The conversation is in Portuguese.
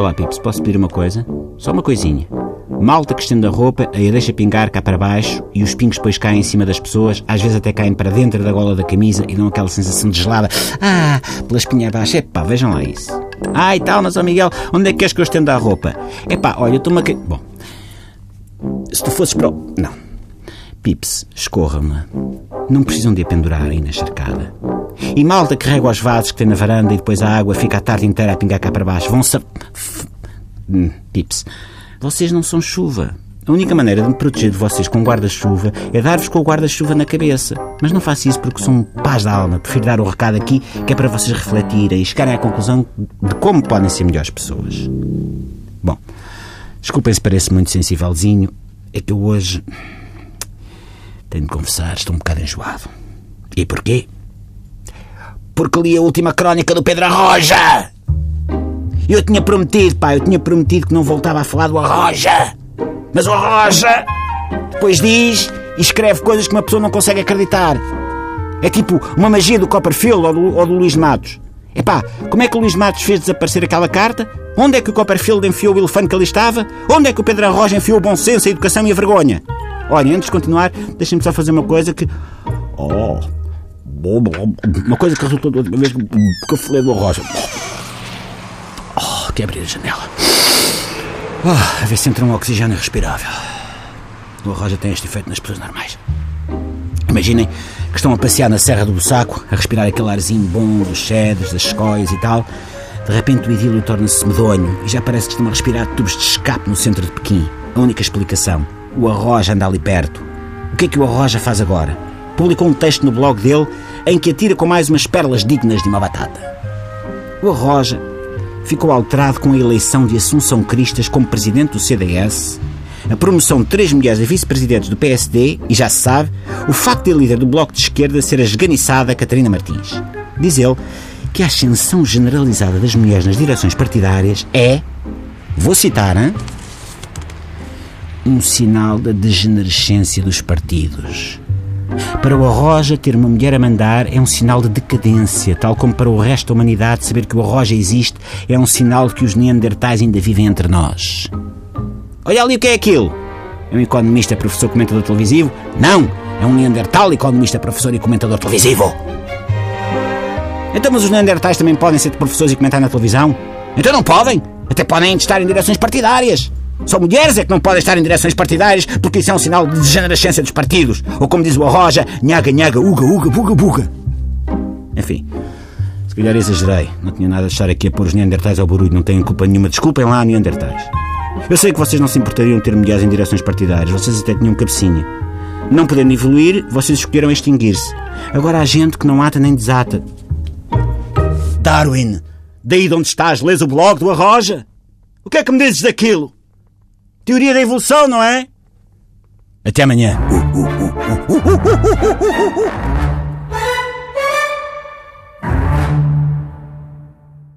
Olá, Pips, posso pedir uma coisa? Só uma coisinha. Malta que estende a roupa, aí a deixa pingar cá para baixo e os pingos depois caem em cima das pessoas, às vezes até caem para dentro da gola da camisa e dão aquela sensação de gelada. Ah, pela espinha abaixo. Epá, vejam lá isso. Ah, e tal, mas ó Miguel, onde é que queres que eu estenda a roupa? Epá, olha, eu estou-me a... Bom, se tu fosses para o... Não. Pips, escorra-me. Não precisam de a pendurar aí na charcada. E malta que rega os vasos que tem na varanda e depois a água fica a tarde inteira a pingar cá para baixo. Vão-se... A... Hum, Pips, vocês não são chuva. A única maneira de me proteger de vocês com guarda-chuva é dar-vos com o guarda-chuva na cabeça. Mas não faço isso porque sou um paz da alma. Prefiro dar o recado aqui que é para vocês refletirem e chegarem à conclusão de como podem ser melhores pessoas. Bom, desculpem se parece muito sensívelzinho. É que eu hoje. Tenho de confessar, estou um bocado enjoado. E porquê? Porque li a última crónica do Pedro Arroja! Eu tinha prometido, pá, eu tinha prometido que não voltava a falar do Arroja! Mas o Arroja depois diz e escreve coisas que uma pessoa não consegue acreditar. É tipo uma magia do Copperfield ou do, ou do Luís Matos. Epá, como é que o Luís Matos fez desaparecer aquela carta? Onde é que o Copperfield enfiou o elefante que ali estava? Onde é que o Pedro Arroja enfiou o bom senso, a educação e a vergonha? Olha, antes de continuar, deixem-me só fazer uma coisa que. Oh! Uma coisa que resultou da última vez que eu falei do Arroja. Oh, que abrir a janela. Oh, a ver se entra um oxigênio respirável. O Arroja tem este efeito nas pessoas normais. Imaginem que estão a passear na Serra do Bussaco, a respirar aquele arzinho bom dos cedros, das escóias e tal. De repente o idílio torna-se medonho e já parece que estão a respirar tubos de escape no centro de Pequim. A única explicação: o Arroja anda ali perto. O que é que o Arroja faz agora? Publicou um texto no blog dele em que atira com mais umas pérolas dignas de uma batata. O Arroja ficou alterado com a eleição de Assunção Cristas como presidente do CDS, a promoção de três mulheres a vice-presidentes do PSD e, já se sabe, o facto de a líder do Bloco de Esquerda ser a esganiçada Catarina Martins. Diz ele que a ascensão generalizada das mulheres nas direções partidárias é, vou citar, hein? Um sinal da degenerescência dos partidos. Para o Arroja, ter uma mulher a mandar é um sinal de decadência, tal como para o resto da humanidade saber que o Arroja existe é um sinal de que os neandertais ainda vivem entre nós. Olha ali o que é aquilo! É um economista, professor, comentador televisivo? Não! É um neandertal, economista, professor e comentador televisivo! Então, mas os neandertais também podem ser professores e comentar na televisão? Então não podem! Até podem estar em direções partidárias! Só mulheres é que não podem estar em direções partidárias porque isso é um sinal de degenerescência dos partidos. Ou como diz o Arroja, nhaga, nhaga, uga, uga, buga, buga. Enfim, se calhar exagerei. Não tinha nada de estar aqui a pôr os neandertais ao barulho. Não têm culpa nenhuma. Desculpem lá, neandertais. Eu sei que vocês não se importariam de ter mulheres em direções partidárias. Vocês até tinham cabecinha. Não podendo evoluir, vocês escolheram extinguir-se. Agora há gente que não ata nem desata. Darwin, daí de onde estás, lês o blog do Arroja? O que é que me dizes daquilo? Teoria da evolução, não é? Até amanhã.